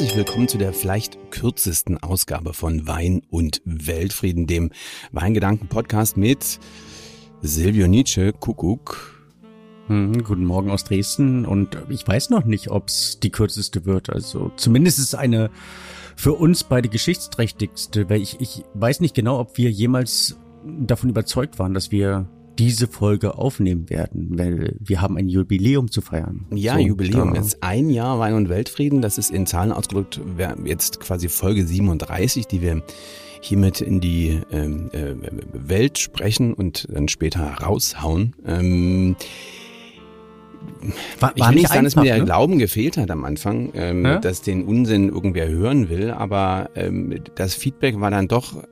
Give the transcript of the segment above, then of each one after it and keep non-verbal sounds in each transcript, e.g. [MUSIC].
herzlich willkommen zu der vielleicht kürzesten Ausgabe von Wein und Weltfrieden, dem Weingedanken-Podcast mit Silvio Nietzsche, Kuckuck. Hm, guten Morgen aus Dresden und ich weiß noch nicht, ob es die kürzeste wird. Also zumindest ist es eine für uns beide geschichtsträchtigste, weil ich, ich weiß nicht genau, ob wir jemals davon überzeugt waren, dass wir diese Folge aufnehmen werden, weil wir haben ein Jubiläum zu feiern. Ja, so, Jubiläum. Jetzt ein Jahr Wein und Weltfrieden. Das ist in Zahlen ausgedrückt jetzt quasi Folge 37, die wir hiermit in die ähm, äh, Welt sprechen und dann später raushauen. Ähm, war, ich will nicht sagen, dass mir der ne? Glauben gefehlt hat am Anfang, ähm, ja? dass den Unsinn irgendwer hören will, aber ähm, das Feedback war dann doch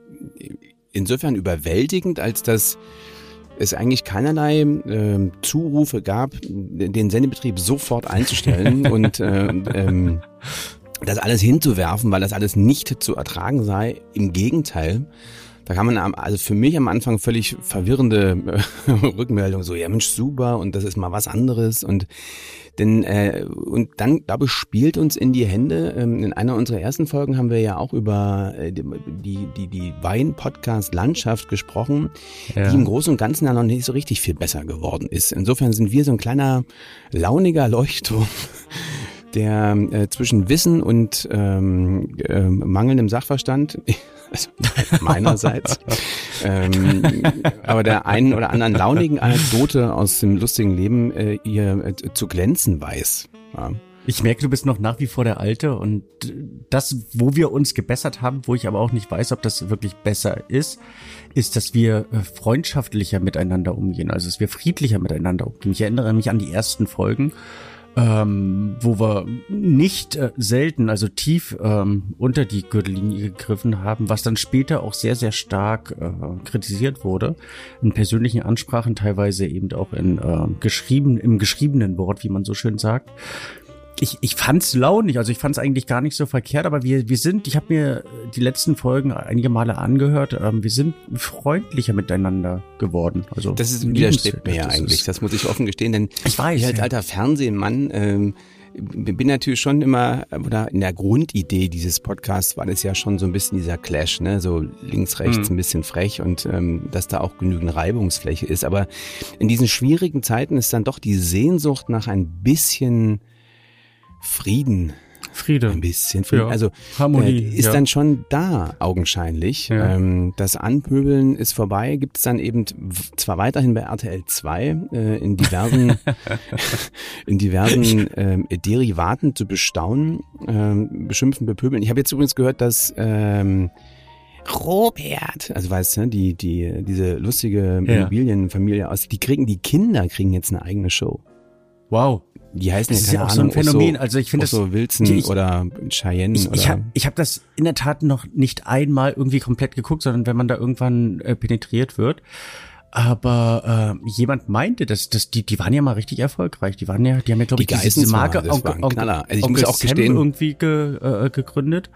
insofern überwältigend, als dass es eigentlich keinerlei äh, Zurufe gab, den Sendebetrieb sofort einzustellen [LAUGHS] und äh, ähm, das alles hinzuwerfen, weil das alles nicht zu ertragen sei. Im Gegenteil, da kann man also für mich am Anfang völlig verwirrende äh, [LAUGHS] Rückmeldungen, so ja Mensch super und das ist mal was anderes und denn äh, und dann glaube ich spielt uns in die Hände. Ähm, in einer unserer ersten Folgen haben wir ja auch über äh, die die die Wein Podcast Landschaft gesprochen, ja. die im Großen und Ganzen ja noch nicht so richtig viel besser geworden ist. Insofern sind wir so ein kleiner launiger Leuchtturm der äh, zwischen Wissen und ähm, äh, mangelndem Sachverstand, also [LAUGHS] meinerseits, ähm, aber der einen oder anderen launigen Anekdote aus dem lustigen Leben äh, ihr äh, zu glänzen weiß. Ja. Ich merke, du bist noch nach wie vor der Alte und das, wo wir uns gebessert haben, wo ich aber auch nicht weiß, ob das wirklich besser ist, ist, dass wir äh, freundschaftlicher miteinander umgehen, also dass wir friedlicher miteinander umgehen. Ich erinnere mich an die ersten Folgen ähm, wo wir nicht äh, selten, also tief ähm, unter die Gürtellinie gegriffen haben, was dann später auch sehr, sehr stark äh, kritisiert wurde. In persönlichen Ansprachen, teilweise eben auch in äh, geschrieben, im geschriebenen Wort, wie man so schön sagt ich, ich fand's launig, also ich fand's eigentlich gar nicht so verkehrt, aber wir, wir sind, ich habe mir die letzten Folgen einige Male angehört, ähm, wir sind freundlicher miteinander geworden. Also das ist widerstrebt mir ja eigentlich, das muss ich offen gestehen, denn ich, weiß, ich als alter Fernsehmann ähm, bin natürlich schon immer, oder in der Grundidee dieses Podcasts war das ja schon so ein bisschen dieser Clash, ne? So links, rechts, mhm. ein bisschen frech und ähm, dass da auch genügend Reibungsfläche ist. Aber in diesen schwierigen Zeiten ist dann doch die Sehnsucht nach ein bisschen Frieden. Friede. Ein bisschen Frieden. Ja. Also Harmonie äh, ist ja. dann schon da, augenscheinlich. Ja. Ähm, das Anpöbeln ist vorbei, gibt es dann eben zwar weiterhin bei RTL 2 äh, in diversen, [LAUGHS] [LAUGHS] in diversen äh, Derivaten zu bestaunen, äh, beschimpfen, bepöbeln. Ich habe jetzt übrigens gehört, dass ähm, Robert, also weißt du, die, die, diese lustige Immobilienfamilie aus, die kriegen, die Kinder kriegen jetzt eine eigene Show. Wow. Die heißen das ja, ist ja auch Ahnung, so ein Phänomen. So, also ich finde das so Wilson ich, oder Cheyenne ich, oder. Ich habe ich hab das in der Tat noch nicht einmal irgendwie komplett geguckt, sondern wenn man da irgendwann äh, penetriert wird. Aber äh, jemand meinte, dass, dass die, die waren ja mal richtig erfolgreich. Die waren ja, die haben ja glaube ich diese Marke das war ein Knaller. Also ich Onkel muss auch gestehen, irgendwie ge, äh, gegründet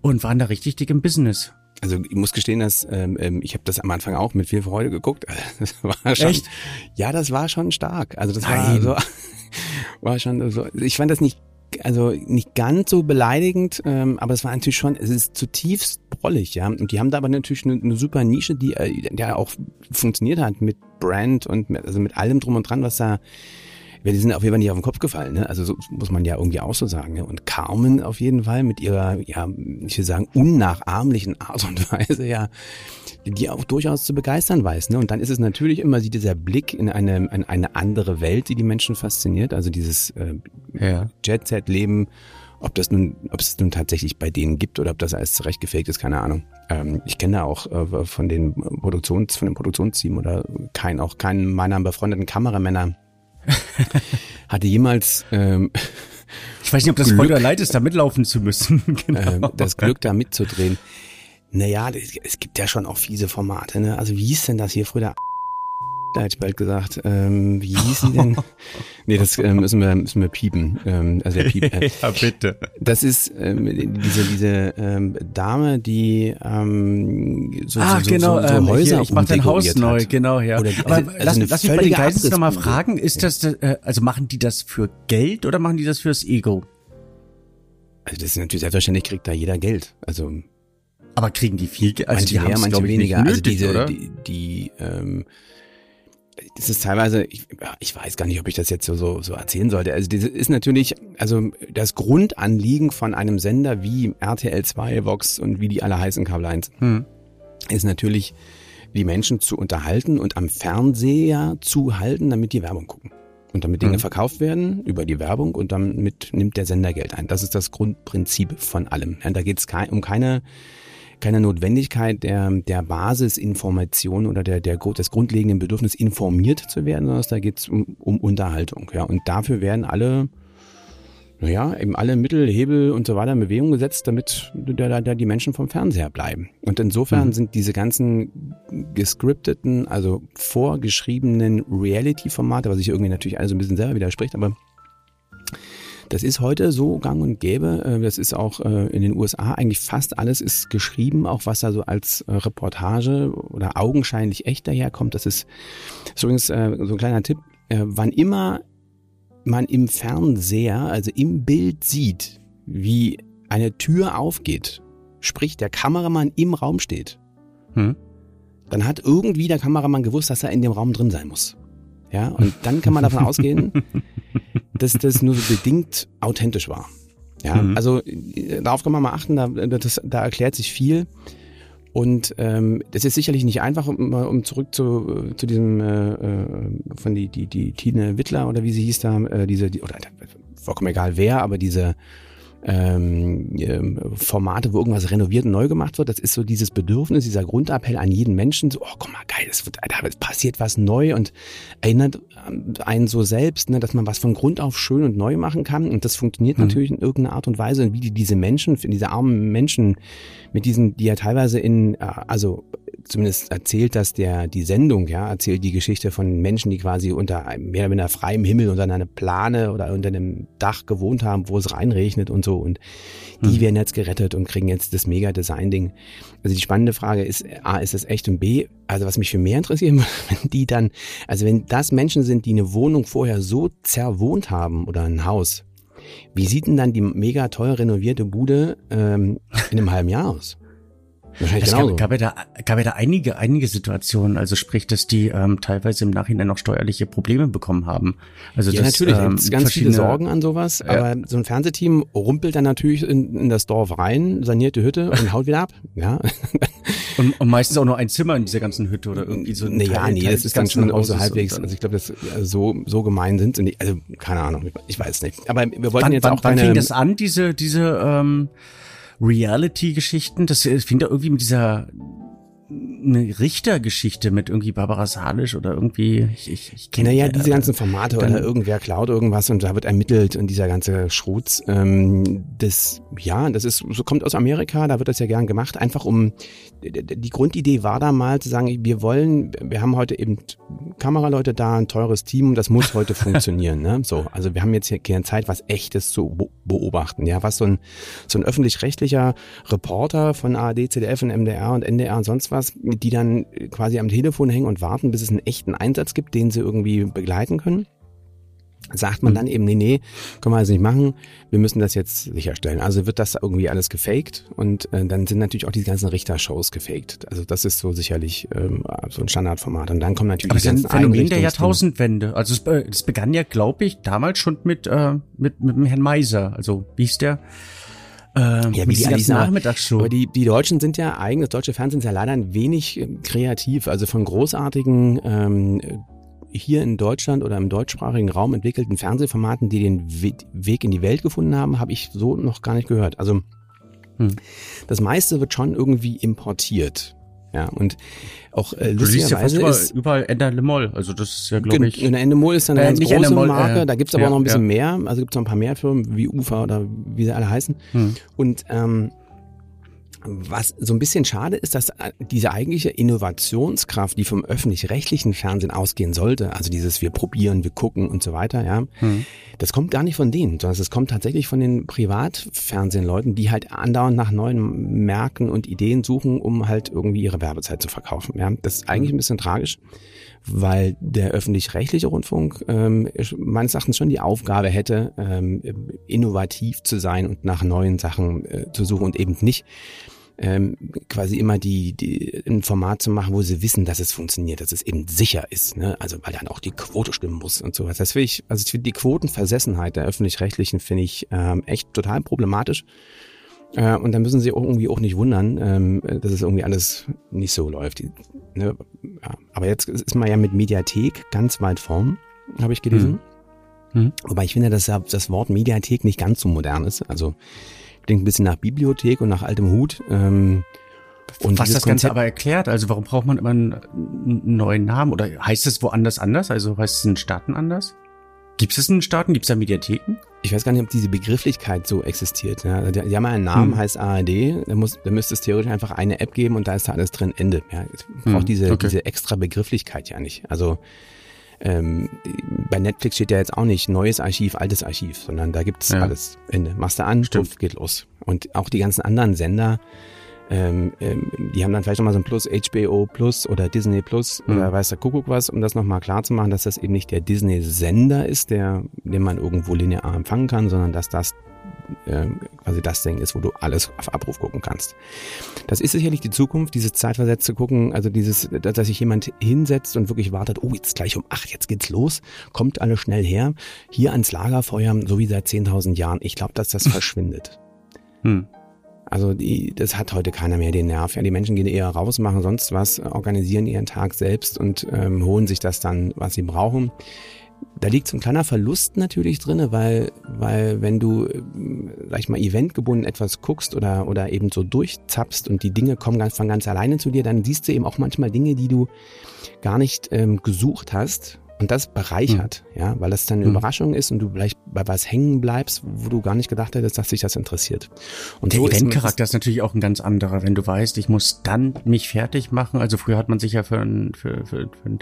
und waren da richtig dick im Business. Also ich muss gestehen, dass ähm, ähm ich habe das am Anfang auch mit viel Freude geguckt. [LAUGHS] Das war schon, Echt? Ja, das war schon stark. Also das Nein. war so war schon so. Ich fand das nicht, also nicht ganz so beleidigend, ähm, aber es war natürlich schon, es ist zutiefst brollig, ja. Und die haben da aber natürlich eine, eine super Nische, die, äh, der auch funktioniert hat mit Brand und mit, also mit allem drum und dran, was da ja, die sind auf jeden Fall nicht auf den Kopf gefallen, ne? Also so muss man ja irgendwie auch so sagen. Ne? Und Carmen auf jeden Fall mit ihrer, ja, ich will sagen, unnachahmlichen Art und [LAUGHS] Weise, ja, die auch durchaus zu begeistern weiß. Ne? Und dann ist es natürlich immer dieser Blick in eine, in eine andere Welt, die die Menschen fasziniert. Also dieses äh, ja. Jet-Set-Leben, ob das nun, ob es nun tatsächlich bei denen gibt oder ob das alles zurechtgefegt ist, keine Ahnung. Ähm, ich kenne da auch äh, von den Produktions, von dem Produktionsteam oder kein, auch keinen meiner befreundeten Kameramänner hatte jemals ähm, ich weiß nicht, ob das Glück, Freude leid ist, da mitlaufen zu müssen. [LAUGHS] genau. ähm, das Glück, da mitzudrehen. Naja, es gibt ja schon auch fiese Formate. Ne? Also wie hieß denn das hier früher? Da hätte ich bald gesagt. Ähm, wie hießen denn? [LAUGHS] nee, das ähm, müssen wir müssen wir piepen. Ähm, also der Piep. Äh, [LAUGHS] ja, bitte. Das ist ähm, diese diese ähm, Dame, die ähm, so, Ach, so, genau, so, so, so ähm, Häuser hier, ich mach dein Haus neu, hat. genau, ja. Oder, Aber also, lass, lass mich bei den Geistens nochmal fragen, ist das, äh, also machen die das für Geld oder machen die das fürs Ego? Also das ist natürlich selbstverständlich kriegt da jeder Geld. Also aber kriegen die viel Geld? Also manche die mehr, manche weniger. Nötig, also diese, oder? die, die ähm, das ist teilweise, ich, ich weiß gar nicht, ob ich das jetzt so, so, erzählen sollte. Also das ist natürlich, also das Grundanliegen von einem Sender wie RTL 2, Vox und wie die alle heißen Kabel 1, hm. ist natürlich, die Menschen zu unterhalten und am Fernseher zu halten, damit die Werbung gucken. Und damit Dinge hm. verkauft werden über die Werbung und damit nimmt der Sender Geld ein. Das ist das Grundprinzip von allem. Ja, da geht es um keine keine Notwendigkeit der, der Basisinformation oder der, der, des grundlegenden Bedürfnis informiert zu werden, sondern da geht es um, um Unterhaltung. Ja. Und dafür werden alle, naja, eben alle Mittel, Hebel und so weiter in Bewegung gesetzt, damit da, da die Menschen vom Fernseher bleiben. Und insofern mhm. sind diese ganzen gescripteten, also vorgeschriebenen Reality-Formate, was sich irgendwie natürlich alles ein bisschen selber widerspricht, aber das ist heute so gang und gäbe. Äh, das ist auch äh, in den USA eigentlich fast alles ist geschrieben, auch was da so als äh, Reportage oder augenscheinlich echt daherkommt. Das ist, ist übrigens so ein kleiner Tipp. Wann immer man im Fernseher, also im Bild sieht, wie eine Tür aufgeht, sprich der Kameramann im Raum steht, hm? dann hat irgendwie der Kameramann gewusst, dass er in dem Raum drin sein muss. Ja, und dann kann man davon ausgehen, dass das nur so bedingt authentisch war. Ja, mhm. also darauf kann man mal achten, da, das, da erklärt sich viel. Und ähm, das ist sicherlich nicht einfach, um, um zurück zu, zu diesem äh, äh, von die, die, die Tine Wittler oder wie sie hieß da, äh, diese, die, oder vollkommen egal wer, aber diese ähm, ähm, Formate, wo irgendwas renoviert und neu gemacht wird. Das ist so dieses Bedürfnis, dieser Grundappell an jeden Menschen. So, oh, guck mal, geil, es, wird, da passiert was neu und erinnert einen so selbst, ne, dass man was von Grund auf schön und neu machen kann. Und das funktioniert mhm. natürlich in irgendeiner Art und Weise. Und wie die diese Menschen, diese armen Menschen mit diesen, die ja teilweise in, äh, also zumindest erzählt das der die Sendung, ja, erzählt die Geschichte von Menschen, die quasi unter einem, mehr oder weniger freiem Himmel unter einer Plane oder unter einem Dach gewohnt haben, wo es reinregnet und so und die mhm. werden jetzt gerettet und kriegen jetzt das mega Design Ding. Also die spannende Frage ist A ist es echt und B, also was mich für mehr interessiert, [LAUGHS] wenn die dann also wenn das Menschen sind, die eine Wohnung vorher so zerwohnt haben oder ein Haus, wie sieht denn dann die mega teuer renovierte Bude ähm, in einem halben Jahr aus? Wahrscheinlich es gab, gab, ja da, gab ja da einige, einige Situationen, also sprich, dass die ähm, teilweise im Nachhinein noch steuerliche Probleme bekommen haben. Also ja, das, natürlich, ähm, ganz viele Sorgen an sowas, ja. aber so ein Fernsehteam rumpelt dann natürlich in, in das Dorf rein, saniert die Hütte und haut wieder ab. [LAUGHS] Ja. Und, und meistens auch nur ein Zimmer in dieser ganzen Hütte oder irgendwie so ein Nee, ja, nee, das ist dann schon auch so halbwegs, also ich glaube, das also so, so gemein sind nicht, also keine Ahnung, ich weiß nicht. Aber wir wollten wann, jetzt wann, auch wann fing das an, diese, diese, ähm, Reality-Geschichten. Das fing da irgendwie mit dieser eine Richtergeschichte mit irgendwie Barbara Salisch oder irgendwie, ich, ich, ich kenne Naja, diese ganzen Formate dann, oder irgendwer klaut irgendwas und da wird ermittelt und dieser ganze Schrutz. Ähm, das, ja, das ist, so kommt aus Amerika, da wird das ja gern gemacht, einfach um, die Grundidee war da mal zu sagen, wir wollen, wir haben heute eben Kameraleute da, ein teures Team, das muss heute [LAUGHS] funktionieren, ne? So, also wir haben jetzt hier keine Zeit, was echtes zu beobachten, ja, was so ein, so ein öffentlich-rechtlicher Reporter von ARD, ZDF und MDR und NDR und sonst was was, die dann quasi am Telefon hängen und warten, bis es einen echten Einsatz gibt, den sie irgendwie begleiten können. Sagt man mhm. dann eben, nee, nee, können wir also nicht machen, wir müssen das jetzt sicherstellen. Also wird das irgendwie alles gefaked und äh, dann sind natürlich auch die ganzen Richtershows gefaked. Also das ist so sicherlich ähm, so ein Standardformat. Und dann kommen natürlich Aber die ganzen ein Phänomen der Jahrtausendwende. Also es, äh, es begann ja, glaube ich, damals schon mit, äh, mit, mit dem Herrn Meiser. Also wie ist der? Ähm, ja, wie die, die Nachmittagsshow. Aber die, die Deutschen sind ja eigen, das deutsche Fernsehen ist ja leider ein wenig äh, kreativ. Also von großartigen ähm, hier in Deutschland oder im deutschsprachigen Raum entwickelten Fernsehformaten, die den Weg in die Welt gefunden haben, habe ich so noch gar nicht gehört. Also hm. das meiste wird schon irgendwie importiert. Ja, und auch äh, du liest ja fast überall, ist, überall Ender Lemol, also das ist ja glaube ich. In der Endemol ist dann eine äh, ganz große Endemol, Marke, äh, da gibt's aber ja, auch noch ein bisschen ja. mehr, also gibt's noch ein paar mehr Firmen wie UFA oder wie sie alle heißen. Hm. Und ähm, was so ein bisschen schade ist, dass äh, diese eigentliche Innovationskraft, die vom öffentlich-rechtlichen Fernsehen ausgehen sollte, also dieses wir probieren, wir gucken und so weiter, ja, mhm. das kommt gar nicht von denen, sondern es kommt tatsächlich von den Privatfernsehleuten, die halt andauernd nach neuen Märkten und Ideen suchen, um halt irgendwie ihre Werbezeit zu verkaufen. Ja, das ist eigentlich ein bisschen tragisch, weil der öffentlich-rechtliche Rundfunk ähm, meines Erachtens schon die Aufgabe hätte, ähm, innovativ zu sein und nach neuen Sachen äh, zu suchen und eben nicht ähm, quasi immer die, die ein Format zu machen, wo sie wissen, dass es funktioniert, dass es eben sicher ist. Ne? Also weil dann auch die Quote stimmen muss und sowas. Das finde ich, also ich finde die Quotenversessenheit der öffentlich-rechtlichen finde ich ähm, echt total problematisch. Äh, und da müssen sie irgendwie auch nicht wundern, ähm, dass es irgendwie alles nicht so läuft. Die, ne? ja. Aber jetzt ist man ja mit Mediathek ganz weit vorn, habe ich gelesen. Mhm. Mhm. Wobei ich finde, dass das Wort Mediathek nicht ganz so modern ist. Also klingt ein bisschen nach Bibliothek und nach altem Hut. Ähm, und Was das Ganze aber erklärt, also warum braucht man immer einen, einen neuen Namen? Oder heißt es woanders anders? Also heißt es in Staaten anders? Gibt es in Staaten? Gibt es da Mediatheken? Ich weiß gar nicht, ob diese Begrifflichkeit so existiert. Ja, die, die haben einen Namen, hm. heißt ARD. Da, muss, da müsste es theoretisch einfach eine App geben und da ist da alles drin, Ende. Ja, es braucht hm, diese, okay. diese extra Begrifflichkeit ja nicht. Also ähm, bei Netflix steht ja jetzt auch nicht neues Archiv, altes Archiv, sondern da gibt's ja. alles. Ende. Machst du an, Puff, geht los. Und auch die ganzen anderen Sender, ähm, ähm, die haben dann vielleicht nochmal so ein Plus, HBO Plus oder Disney Plus mhm. oder weiß der Kuckuck was, um das nochmal klar zu machen, dass das eben nicht der Disney-Sender ist, der, den man irgendwo linear empfangen kann, sondern dass das äh, quasi das Ding ist, wo du alles auf Abruf gucken kannst. Das ist sicherlich die Zukunft, dieses zeitversetzte Gucken, also dieses, dass sich jemand hinsetzt und wirklich wartet, oh, jetzt gleich um acht, jetzt geht's los, kommt alle schnell her, hier ans Lagerfeuer, so wie seit 10.000 Jahren. Ich glaube, dass das [LAUGHS] verschwindet. Hm. Also die, das hat heute keiner mehr den Nerv. Ja, die Menschen gehen eher raus, machen sonst was, organisieren ihren Tag selbst und ähm, holen sich das dann, was sie brauchen. Da liegt so ein kleiner Verlust natürlich drinne, weil, weil wenn du, ähm, sag ich mal, eventgebunden etwas guckst oder, oder eben so durchzappst und die Dinge kommen ganz von ganz alleine zu dir, dann siehst du eben auch manchmal Dinge, die du gar nicht ähm, gesucht hast und das bereichert, mhm. ja, weil das dann eine mhm. Überraschung ist und du vielleicht bei was hängen bleibst, wo du gar nicht gedacht hättest, dass dich das interessiert. Und der so Eventcharakter ist, ist, natürlich auch ein ganz anderer, wenn du weißt, ich muss dann mich fertig machen. Also früher hat man sich ja für, einen, für, für, für einen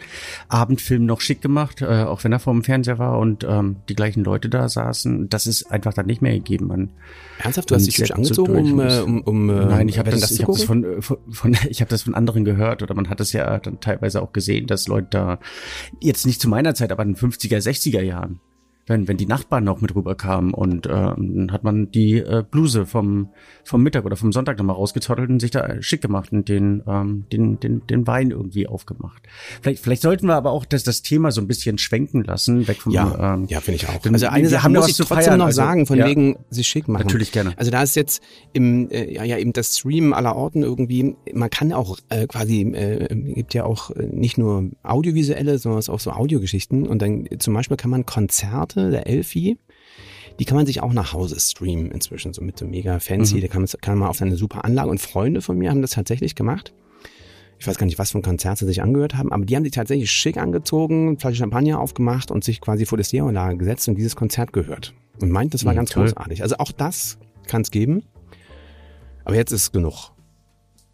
Abendfilm noch schick gemacht, äh, auch wenn er vor dem Fernseher war und ähm, die gleichen Leute da saßen. Das ist einfach dann nicht mehr gegeben. Man, Ernsthaft, du hast dich angezogen, um, äh, um, um äh, Nein, ich habe das, ich hab das von, äh, von, von [LAUGHS] ich habe das von anderen gehört oder man hat es ja dann teilweise auch gesehen, dass Leute da jetzt nicht zu meiner Zeit, aber in den 50er, 60er Jahren wenn, wenn die Nachbarn noch mit rüberkamen und äh, dann hat man die äh, Bluse vom, vom Mittag oder vom Sonntag nochmal rausgezottelt und sich da schick gemacht und den, ähm, den, den, den Wein irgendwie aufgemacht. Vielleicht, vielleicht sollten wir aber auch das, das Thema so ein bisschen schwenken lassen, weg vom Ja, ähm, ja finde ich auch. Also eine Sache muss ich trotzdem feiern, noch also, sagen, von ja, wegen sich schick machen. Natürlich gerne. Also da ist jetzt im, äh, ja, ja eben das Streamen aller Orten irgendwie, man kann auch äh, quasi, äh, gibt ja auch äh, nicht nur audiovisuelle, sondern auch so Audiogeschichten und dann zum Beispiel kann man Konzerte Konzerte der Elfi. Die kann man sich auch nach Hause streamen inzwischen, so mit so mega fancy. Mhm. Da kann man, kann man auf eine super Anlage. Und Freunde von mir haben das tatsächlich gemacht. Ich weiß gar nicht, was für ein Konzert sie sich angehört haben, aber die haben sich tatsächlich schick angezogen, Flasche Champagner aufgemacht und sich quasi vor das Stereoanlage gesetzt und dieses Konzert gehört. Und meint, das war mhm, ganz toll. großartig. Also auch das kann es geben. Aber jetzt ist genug.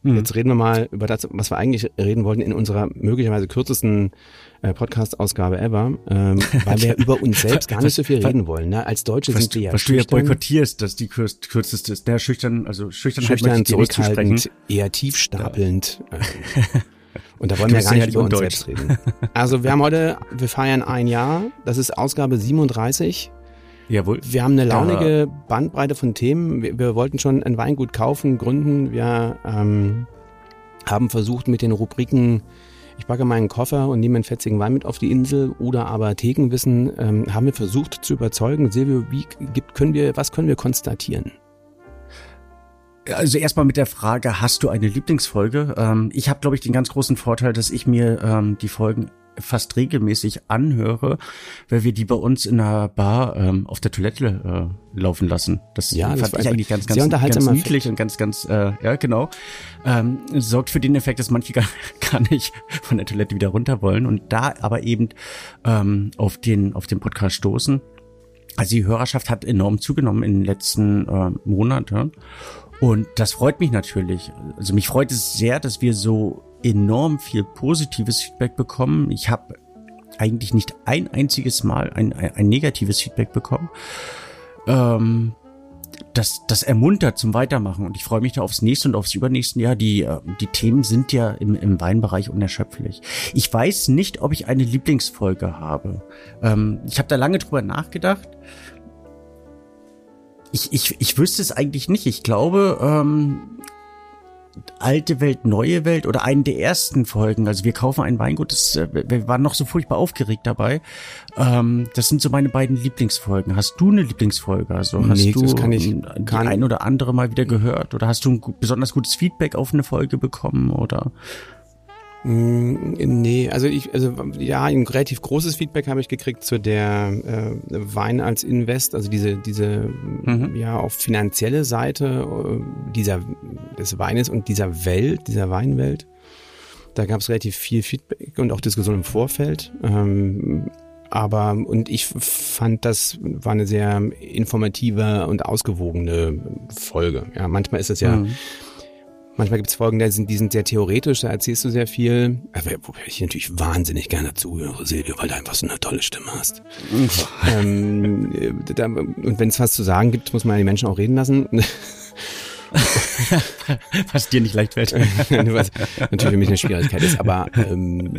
Mhm. Jetzt reden wir mal über das, was wir eigentlich reden wollten in unserer möglicherweise kürzesten äh, Podcast-Ausgabe ever, ähm, [LAUGHS] weil wir über uns selbst gar nicht so viel reden wollen. Ne? Als Deutsche was, sind wir ja Was du ja boykottierst, dass die kürz, kürzeste ist. Der schüchtern, also schüchtern, schüchtern zurückhaltend, eher tiefstapelnd. Ja. Ähm, und da wollen wir gar nicht über uns selbst reden. Also wir haben heute, wir feiern ein Jahr. Das ist Ausgabe 37. Jawohl. Wir haben eine launige Bandbreite von Themen. Wir, wir wollten schon ein Weingut kaufen, gründen. Wir ähm, haben versucht mit den Rubriken ich packe meinen Koffer und nehme einen fetzigen Wein mit auf die Insel oder aber Thekenwissen ähm, haben wir versucht zu überzeugen. Silvio, wie gibt, können wir, was können wir konstatieren? Also erstmal mit der Frage, hast du eine Lieblingsfolge? Ähm, ich habe, glaube ich, den ganz großen Vorteil, dass ich mir ähm, die Folgen fast regelmäßig anhöre, weil wir die bei uns in der Bar ähm, auf der Toilette äh, laufen lassen. Das ja, fand das ich eigentlich ganz, ganz, ganz niedlich und ganz, ganz, äh, ja genau. Ähm, sorgt für den Effekt, dass manche [LAUGHS] gar, gar nicht von der Toilette wieder runter wollen und da aber eben ähm, auf den auf den Podcast stoßen. Also die Hörerschaft hat enorm zugenommen in den letzten äh, Monaten und das freut mich natürlich. Also mich freut es sehr, dass wir so enorm viel positives Feedback bekommen. Ich habe eigentlich nicht ein einziges Mal ein, ein, ein negatives Feedback bekommen. Ähm, das, das ermuntert zum Weitermachen und ich freue mich da aufs nächste und aufs übernächste Jahr. Die, äh, die Themen sind ja im, im Weinbereich unerschöpflich. Ich weiß nicht, ob ich eine Lieblingsfolge habe. Ähm, ich habe da lange drüber nachgedacht. Ich, ich, ich wüsste es eigentlich nicht. Ich glaube, ähm, alte Welt, neue Welt oder einen der ersten Folgen. Also wir kaufen ein Weingut, das, äh, wir waren noch so furchtbar aufgeregt dabei. Ähm, das sind so meine beiden Lieblingsfolgen. Hast du eine Lieblingsfolge? Also hast nee, du das kann ich, die ein oder andere mal wieder gehört? Oder hast du ein besonders gutes Feedback auf eine Folge bekommen? Oder nee, also ich, also ja, ein relativ großes Feedback habe ich gekriegt zu der äh, Wein als Invest, also diese, diese mhm. ja auch finanzielle Seite äh, dieser des Weines und dieser Welt, dieser Weinwelt. Da gab es relativ viel Feedback und auch Diskussion im Vorfeld. Ähm, aber und ich fand, das war eine sehr informative und ausgewogene Folge. Ja, manchmal ist es ja mhm Manchmal gibt es Folgen, die sind, die sind sehr theoretisch, da erzählst du sehr viel. Aber wobei ich natürlich wahnsinnig gerne zuhöre, Silvio, weil du einfach so eine tolle Stimme hast. [LAUGHS] ähm, äh, da, und wenn es was zu sagen gibt, muss man die Menschen auch reden lassen. [LAUGHS] was dir nicht leicht fällt. [LAUGHS] was natürlich für mich eine Schwierigkeit ist. Aber ähm,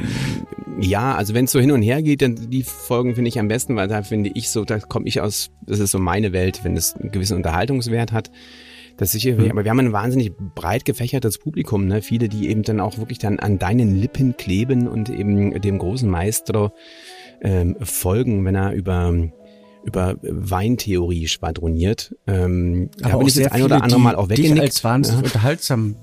ja, also wenn es so hin und her geht, dann die Folgen finde ich am besten, weil da finde ich so, da komme ich aus, das ist so meine Welt, wenn es einen gewissen Unterhaltungswert hat. Das sicher, mhm. aber wir haben ein wahnsinnig breit gefächertes Publikum, ne? Viele, die eben dann auch wirklich dann an deinen Lippen kleben und eben dem großen Maestro ähm, folgen, wenn er über über Weintheorie schwadroniert. Ähm, aber auch sehr ein oder andere Mal auch weggenickt. als wahnsinnig ja. unterhaltsam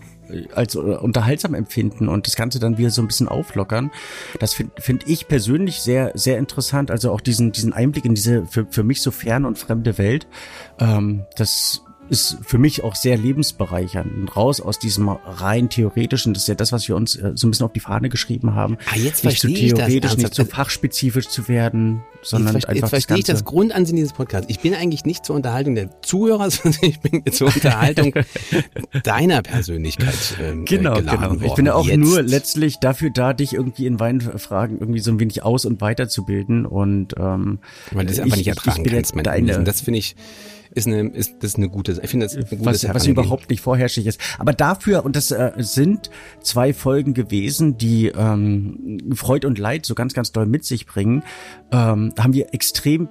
als unterhaltsam empfinden und das Ganze dann wieder so ein bisschen auflockern. Das finde find ich persönlich sehr, sehr interessant. Also auch diesen, diesen Einblick in diese für, für mich so ferne und fremde Welt. Ähm, das ist für mich auch sehr lebensbereichernd. Raus aus diesem rein theoretischen, das ist ja das, was wir uns äh, so ein bisschen auf die Fahne geschrieben haben. Ah, jetzt nicht zu theoretisch, nicht zu fachspezifisch zu werden, sondern jetzt, einfach jetzt verstehe ich das Grundansinnen dieses Podcasts. Ich bin eigentlich nicht zur Unterhaltung der Zuhörer, [LAUGHS] sondern ich bin zur Unterhaltung [LAUGHS] deiner Persönlichkeit ähm, Genau, genau. Worden. Ich bin ja auch jetzt. nur letztlich dafür da, dich irgendwie in Weinfragen irgendwie so ein wenig aus- und weiterzubilden und ähm, Weil das einfach nicht ertragen kannst, deine, Das finde ich ist eine, ist, das ist eine gute, ich finde das eine gute was, was überhaupt nicht vorherrschig ist. Aber dafür, und das äh, sind zwei Folgen gewesen, die ähm, Freud und Leid so ganz, ganz doll mit sich bringen, ähm, haben wir extrem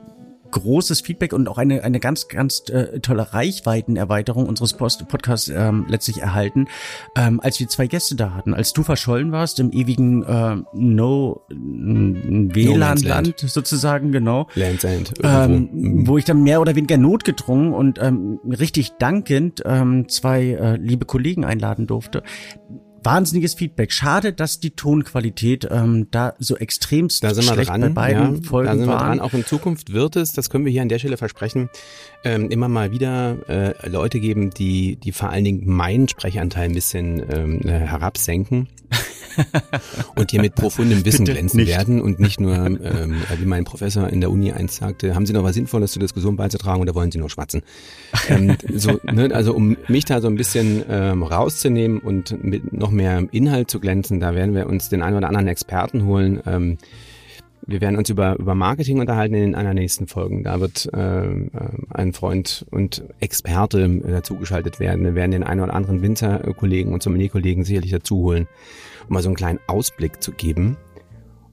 großes Feedback und auch eine, eine ganz, ganz äh, tolle Reichweitenerweiterung unseres Post Podcasts ähm, letztlich erhalten, ähm, als wir zwei Gäste da hatten. Als du verschollen warst im ewigen äh, No WLAN-Land no sozusagen, genau. Lands End. Ähm, mhm. Wo ich dann mehr oder weniger notgedrungen und ähm, richtig dankend ähm, zwei äh, liebe Kollegen einladen durfte wahnsinniges Feedback. Schade, dass die Tonqualität ähm, da so extremst da sind wir schlecht dran, bei beiden ja, Folgen da sind wir waren. dran. Auch in Zukunft wird es, das können wir hier an der Stelle versprechen, ähm, immer mal wieder äh, Leute geben, die die vor allen Dingen meinen Sprechanteil ein bisschen ähm, äh, herabsenken [LAUGHS] und hier mit profundem Wissen Bitte glänzen nicht. werden und nicht nur, ähm, wie mein Professor in der Uni einst sagte, haben Sie noch was Sinnvolles zur Diskussion beizutragen oder wollen Sie nur schwatzen? ähm, [LAUGHS] so, ne, also um mich da so ein bisschen ähm, rauszunehmen und mit noch mehr Inhalt zu glänzen, da werden wir uns den einen oder anderen Experten holen. Ähm, wir werden uns über, über Marketing unterhalten in einer nächsten Folgen. Da wird äh, äh ein Freund und Experte äh, dazugeschaltet werden. Wir werden den einen oder anderen Winzerkollegen und Sommelier-Kollegen sicherlich dazu holen, um mal so einen kleinen Ausblick zu geben.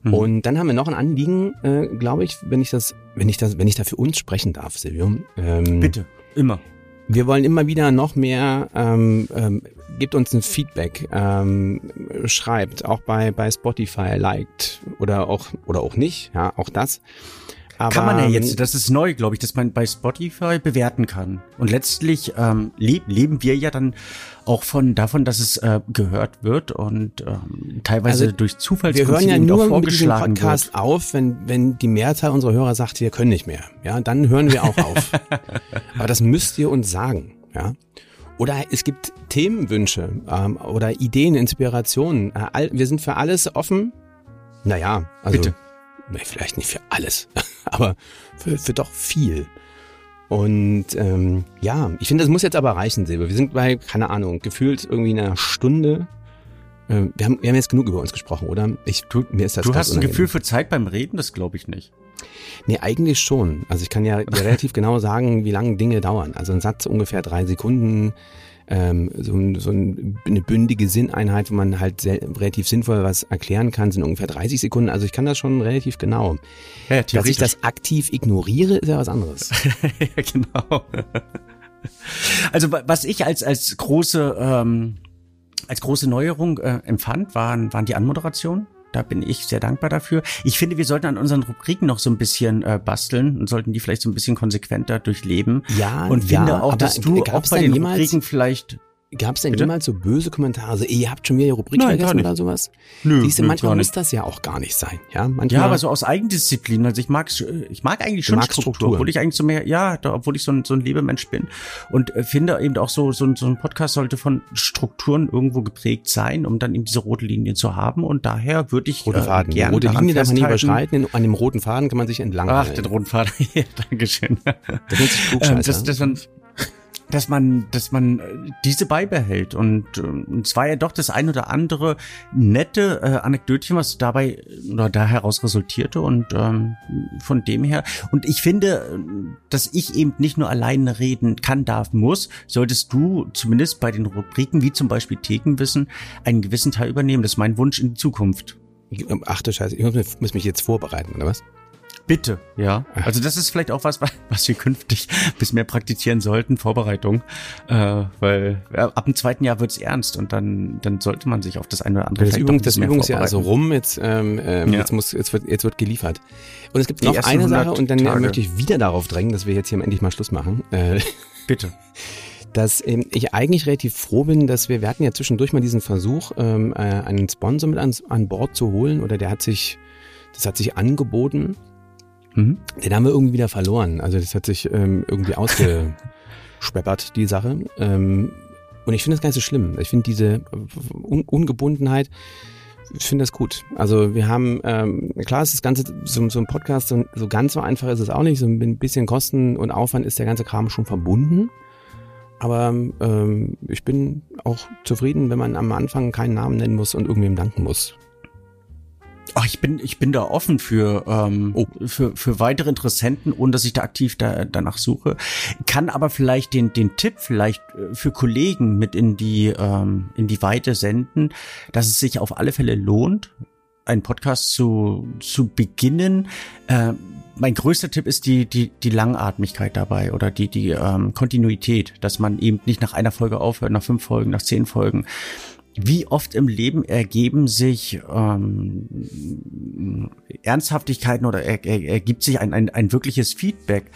Mhm. Und dann haben wir noch ein Anliegen, äh, glaube ich, wenn ich das, wenn ich das, wenn ich da für uns sprechen darf, Silvio. Ähm, Bitte, immer. Wir wollen immer wieder noch mehr, ähm, ähm, gebt uns ein Feedback, ähm, schreibt auch bei bei Spotify, liked oder auch oder auch nicht, ja, auch das. Aber, kann man ja jetzt, das ist neu, glaube ich, dass man bei Spotify bewerten kann. Und letztlich ähm, leb, leben wir ja dann auch von davon, dass es äh, gehört wird und ähm, teilweise also, durch Zufallsprinzip Wir hören ja nur mit diesem Podcast wird. auf, wenn, wenn die Mehrzahl unserer Hörer sagt, wir können nicht mehr. Ja, dann hören wir auch auf. [LAUGHS] Aber das müsst ihr uns sagen. Ja. Oder es gibt Themenwünsche ähm, oder Ideen, Inspirationen. Äh, wir sind für alles offen. Naja, also Bitte. Vielleicht nicht für alles, [LAUGHS] aber für, für doch viel. Und ähm, ja, ich finde, das muss jetzt aber reichen, Silber. Wir sind bei, keine Ahnung, gefühlt irgendwie einer Stunde. Äh, wir, haben, wir haben jetzt genug über uns gesprochen, oder? Ich, du, mir ist das Du hast ein Gefühl für Zeit beim Reden? Das glaube ich nicht. Nee, eigentlich schon. Also ich kann ja [LAUGHS] relativ genau sagen, wie lange Dinge dauern. Also ein Satz ungefähr drei Sekunden, ähm, so, so eine bündige Sinneinheit, wo man halt sehr, relativ sinnvoll was erklären kann, sind ungefähr 30 Sekunden. Also ich kann das schon relativ genau. Ja, Dass ich das aktiv ignoriere, ist ja was anderes. [LAUGHS] ja, genau. Also was ich als als große ähm, als große Neuerung äh, empfand, waren waren die Anmoderationen. Da bin ich sehr dankbar dafür. Ich finde, wir sollten an unseren Rubriken noch so ein bisschen äh, basteln und sollten die vielleicht so ein bisschen konsequenter durchleben. Ja, und ja, finde auch, dass du auch bei den Rubriken vielleicht Gab es denn Bitte? jemals so böse Kommentare, so, ihr habt schon wieder die Rubrik Nein, vergessen oder sowas? Nö, Siehst du, nö, manchmal muss das ja auch gar nicht sein. Ja, manchmal, ja aber so aus Eigendisziplin. Also ich mag, ich mag eigentlich schon Struktur, Struktur, obwohl ich eigentlich so mehr, ja, da, obwohl ich so ein, so ein Lebemensch bin. Und äh, finde eben auch so, so, so ein Podcast sollte von Strukturen irgendwo geprägt sein, um dann eben diese rote Linie zu haben. Und daher würde ich rote äh, Faden. Äh, gerne rote Linie darf man nie überschreiten. An dem roten Faden kann man sich entlang Ach, den roten Faden. [LAUGHS] ja, Dankeschön. Das, ähm, das, das, das, dass man, dass man äh, diese beibehält. Und äh, es war ja doch das ein oder andere nette äh, Anekdötchen, was dabei oder da heraus resultierte. Und ähm, von dem her, und ich finde, dass ich eben nicht nur alleine reden kann, darf, muss, solltest du zumindest bei den Rubriken, wie zum Beispiel Thekenwissen, einen gewissen Teil übernehmen. Das ist mein Wunsch in die Zukunft. Ach du Scheiße, ich muss mich jetzt vorbereiten, oder was? Bitte, ja. Also das ist vielleicht auch was, was wir künftig [LAUGHS] bis mehr praktizieren sollten, Vorbereitung. Äh, weil ab dem zweiten Jahr wird's ernst und dann, dann sollte man sich auf das eine oder andere Das, Übung, das Übungsjahr also rum, jetzt, ähm, ähm, ja. jetzt, muss, jetzt, wird, jetzt wird geliefert. Und es gibt Die noch eine Sache und dann Tage. möchte ich wieder darauf drängen, dass wir jetzt hier endlich mal Schluss machen. Äh, [LAUGHS] Bitte. dass ähm, ich eigentlich relativ froh bin, dass wir, wir hatten ja zwischendurch mal diesen Versuch, ähm, äh, einen Sponsor mit ans, an Bord zu holen oder der hat sich, das hat sich angeboten Mhm. Den haben wir irgendwie wieder verloren. Also das hat sich ähm, irgendwie [LAUGHS] ausgeschweppert, die Sache. Ähm, und ich finde das gar nicht so schlimm. Ich finde diese Un Ungebundenheit, ich finde das gut. Also wir haben, ähm, klar ist das Ganze, so, so ein Podcast, so, so ganz so einfach ist es auch nicht. So ein bisschen Kosten und Aufwand ist der ganze Kram schon verbunden. Aber ähm, ich bin auch zufrieden, wenn man am Anfang keinen Namen nennen muss und irgendwem danken muss. Ach, ich bin, ich bin da offen für, ähm, oh. für, für weitere Interessenten, ohne dass ich da aktiv da, danach suche. Kann aber vielleicht den, den Tipp vielleicht äh, für Kollegen mit in die, ähm, in die Weite senden, dass es sich auf alle Fälle lohnt, einen Podcast zu, zu beginnen. Äh, mein größter Tipp ist die, die, die Langatmigkeit dabei oder die, die ähm, Kontinuität, dass man eben nicht nach einer Folge aufhört, nach fünf Folgen, nach zehn Folgen, wie oft im Leben ergeben sich ähm, Ernsthaftigkeiten oder er, er, ergibt sich ein, ein, ein wirkliches Feedback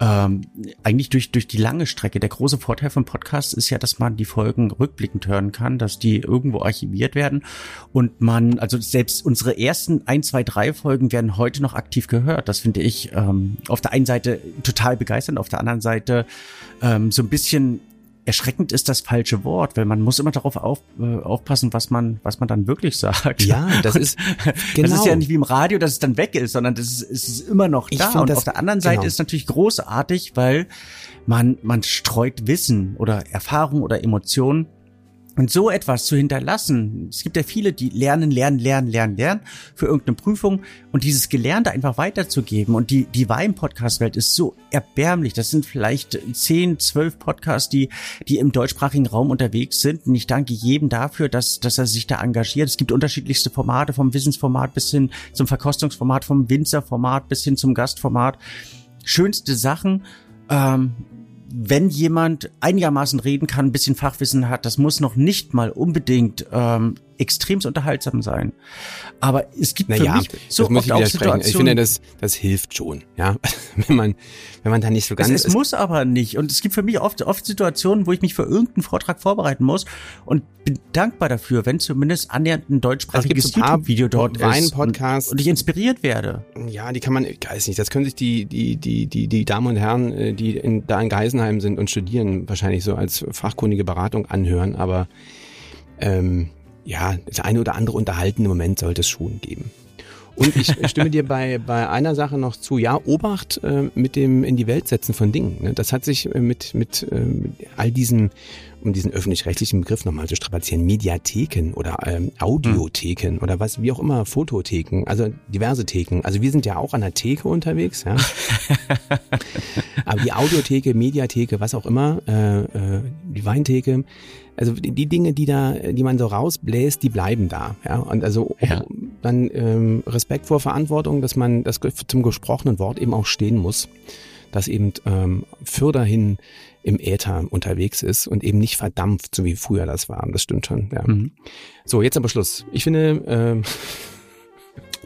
ähm, eigentlich durch, durch die lange Strecke. Der große Vorteil von Podcasts ist ja, dass man die Folgen rückblickend hören kann, dass die irgendwo archiviert werden und man, also selbst unsere ersten ein, zwei, drei Folgen werden heute noch aktiv gehört. Das finde ich ähm, auf der einen Seite total begeisternd, auf der anderen Seite ähm, so ein bisschen erschreckend ist das falsche Wort, weil man muss immer darauf auf, äh, aufpassen, was man, was man dann wirklich [LAUGHS] sagt. Ja, das ist genau. [LAUGHS] Das ist ja nicht wie im Radio, dass es dann weg ist, sondern das ist, es ist immer noch da. Und das, auf der anderen Seite genau. ist natürlich großartig, weil man, man streut Wissen oder Erfahrung oder Emotionen und so etwas zu hinterlassen, es gibt ja viele, die lernen, lernen, lernen, lernen, lernen für irgendeine Prüfung und dieses Gelernte einfach weiterzugeben. Und die, die Wein-Podcast-Welt ist so erbärmlich. Das sind vielleicht zehn, zwölf Podcasts, die, die im deutschsprachigen Raum unterwegs sind. Und ich danke jedem dafür, dass, dass er sich da engagiert. Es gibt unterschiedlichste Formate, vom Wissensformat bis hin zum Verkostungsformat, vom Winzerformat bis hin zum Gastformat. Schönste Sachen. Ähm, wenn jemand einigermaßen reden kann, ein bisschen Fachwissen hat, das muss noch nicht mal unbedingt ähm, extremst unterhaltsam sein. Aber es gibt naja, für mich so oft auch Situationen. Ich finde, das, das hilft schon, ja. [LAUGHS] wenn man, wenn man da nicht so ganz. Es, es muss aber nicht. Und es gibt für mich oft, oft Situationen, wo ich mich für irgendeinen Vortrag vorbereiten muss und bin dankbar dafür, wenn zumindest annähernd ein deutschsprachiges YouTube-Video dort ist und, und ich inspiriert werde. Ja, die kann man, ich weiß nicht, das können sich die, die, die, die, die Damen und Herren, äh, die in, da in Geisenheim sind und studieren, wahrscheinlich so als fachkundige Beratung anhören, aber ähm, ja, das eine oder andere unterhaltende Moment sollte es schon geben. Und ich stimme dir bei, bei einer Sache noch zu. Ja, Obacht äh, mit dem in die Welt setzen von Dingen. Ne? Das hat sich äh, mit, mit, äh, mit all diesen, um diesen öffentlich-rechtlichen Begriff nochmal zu strapazieren, Mediatheken oder ähm, Audiotheken hm. oder was, wie auch immer, Fototheken, also diverse Theken. Also wir sind ja auch an der Theke unterwegs, ja. [LAUGHS] Aber die Audiotheke, Mediatheke, was auch immer, äh, äh, die Weintheke, also die Dinge, die da, die man so rausbläst, die bleiben da. Ja, und also ja. Dann ähm, Respekt vor Verantwortung, dass man das zum gesprochenen Wort eben auch stehen muss, dass eben ähm, fürder hin im Äther unterwegs ist und eben nicht verdampft, so wie früher das war. Das stimmt schon. Ja. Mhm. So, jetzt aber Schluss. Ich finde. Ähm,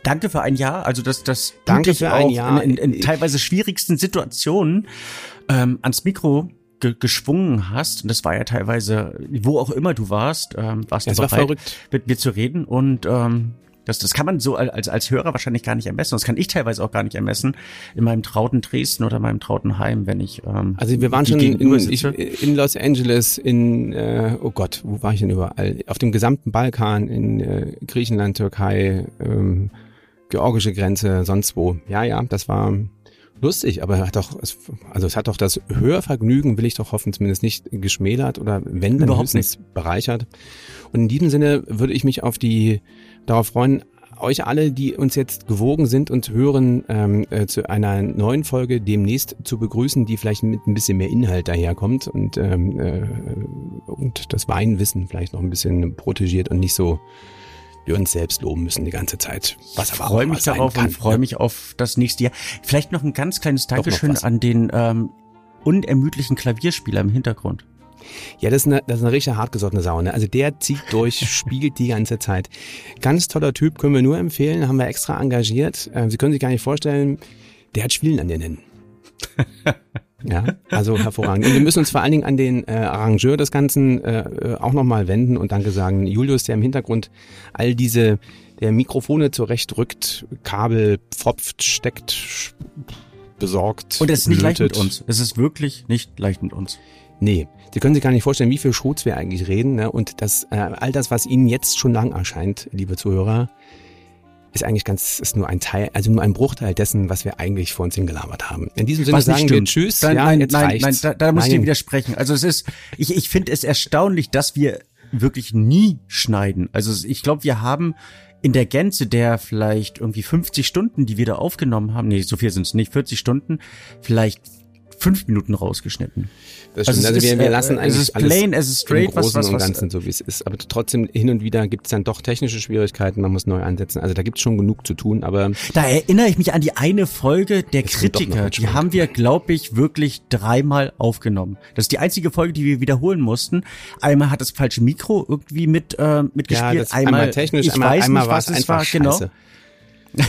Danke für ein Jahr. Also das, das Danke für ein Jahr. In, in, in teilweise schwierigsten Situationen ähm, ans Mikro ge geschwungen hast, und das war ja teilweise, wo auch immer du warst, ähm, warst ja, du bereit, war mit mir zu reden und ähm, das, das kann man so als, als Hörer wahrscheinlich gar nicht ermessen. Das kann ich teilweise auch gar nicht ermessen in meinem trauten Dresden oder meinem trauten Heim, wenn ich. Ähm, also wir waren schon in, ich, in Los Angeles, in äh, oh Gott, wo war ich denn überall? Auf dem gesamten Balkan, in äh, Griechenland, Türkei, ähm, georgische Grenze, sonst wo. Ja, ja, das war lustig, aber hat doch, also es hat doch das Hörvergnügen, will ich doch hoffen, zumindest nicht geschmälert oder wenn dann höchstens bereichert. Und in diesem Sinne würde ich mich auf die, darauf freuen, euch alle, die uns jetzt gewogen sind und hören, ähm, äh, zu einer neuen Folge demnächst zu begrüßen, die vielleicht mit ein bisschen mehr Inhalt daherkommt und, ähm, äh, und das Weinwissen vielleicht noch ein bisschen protegiert und nicht so wir uns selbst loben müssen die ganze Zeit. Was ich freue mich darauf kann, und freue ne? mich auf das nächste Jahr. Vielleicht noch ein ganz kleines Dankeschön an den ähm, unermüdlichen Klavierspieler im Hintergrund. Ja, das ist eine, das ist eine richtig hartgesottene Sau. Ne? Also der zieht durch, [LAUGHS] spielt die ganze Zeit. Ganz toller Typ, können wir nur empfehlen, haben wir extra engagiert. Äh, Sie können sich gar nicht vorstellen, der hat Spielen an den Händen. [LAUGHS] Ja, also hervorragend. Und wir müssen uns vor allen Dingen an den äh, Arrangeur des Ganzen äh, äh auch nochmal wenden und danke sagen. Julius, der im Hintergrund all diese, der Mikrofone zurechtrückt, Kabel pfropft, steckt, besorgt. Und es ist nicht leicht mit uns. Es ist wirklich nicht leicht mit uns. Nee, Sie können sich gar nicht vorstellen, wie viel Schutz wir eigentlich reden. Ne? Und das, äh, all das, was Ihnen jetzt schon lang erscheint, liebe Zuhörer, ist eigentlich ganz, ist nur ein Teil, also nur ein Bruchteil dessen, was wir eigentlich vor uns hingelabert haben. In diesem Sinne sagen wir Tschüss. Nein, ja, nein, jetzt nein, nein, da, da muss nein. ich dir widersprechen. Also es ist, ich, ich finde es erstaunlich, dass wir wirklich nie schneiden. Also ich glaube, wir haben in der Gänze der vielleicht irgendwie 50 Stunden, die wir da aufgenommen haben, nee, so viel sind es nicht, 40 Stunden, vielleicht fünf Minuten rausgeschnitten. Das. Also, also wir, wir lassen eigentlich es ist plain, alles es ist straight, im Großen was, was, und Ganzen so wie es ist. Aber trotzdem hin und wieder gibt es dann doch technische Schwierigkeiten. Man muss neu ansetzen. Also da gibt es schon genug zu tun. Aber da erinnere ich mich an die eine Folge der Kritiker. Die haben wir, glaube ich, wirklich dreimal aufgenommen. Das ist die einzige Folge, die wir wiederholen mussten. Einmal hat das falsche Mikro irgendwie mit äh, mitgespielt. Ja, einmal, einmal technisch, ich einmal, weiß einmal nicht, was es war. Genau. [LAUGHS] ja.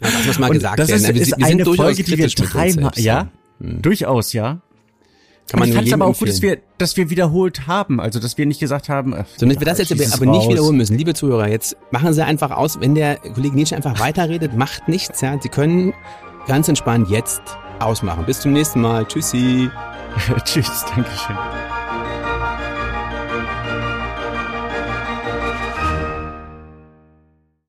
das muss mal und gesagt das werden. Ist, wir, ist wir sind eine Folge, die wir dreimal, ja, durchaus, ja. Kann man ich fand es aber auch gut, dass wir, dass wir wiederholt haben, also dass wir nicht gesagt haben. Äh, Damit wir das jetzt aber nicht wiederholen müssen, liebe Zuhörer. Jetzt machen Sie einfach aus, wenn der Kollege Nietzsche einfach weiterredet, macht nichts. Ja, Sie können ganz entspannt jetzt ausmachen. Bis zum nächsten Mal. Tschüssi. [LAUGHS] Tschüss, Dankeschön.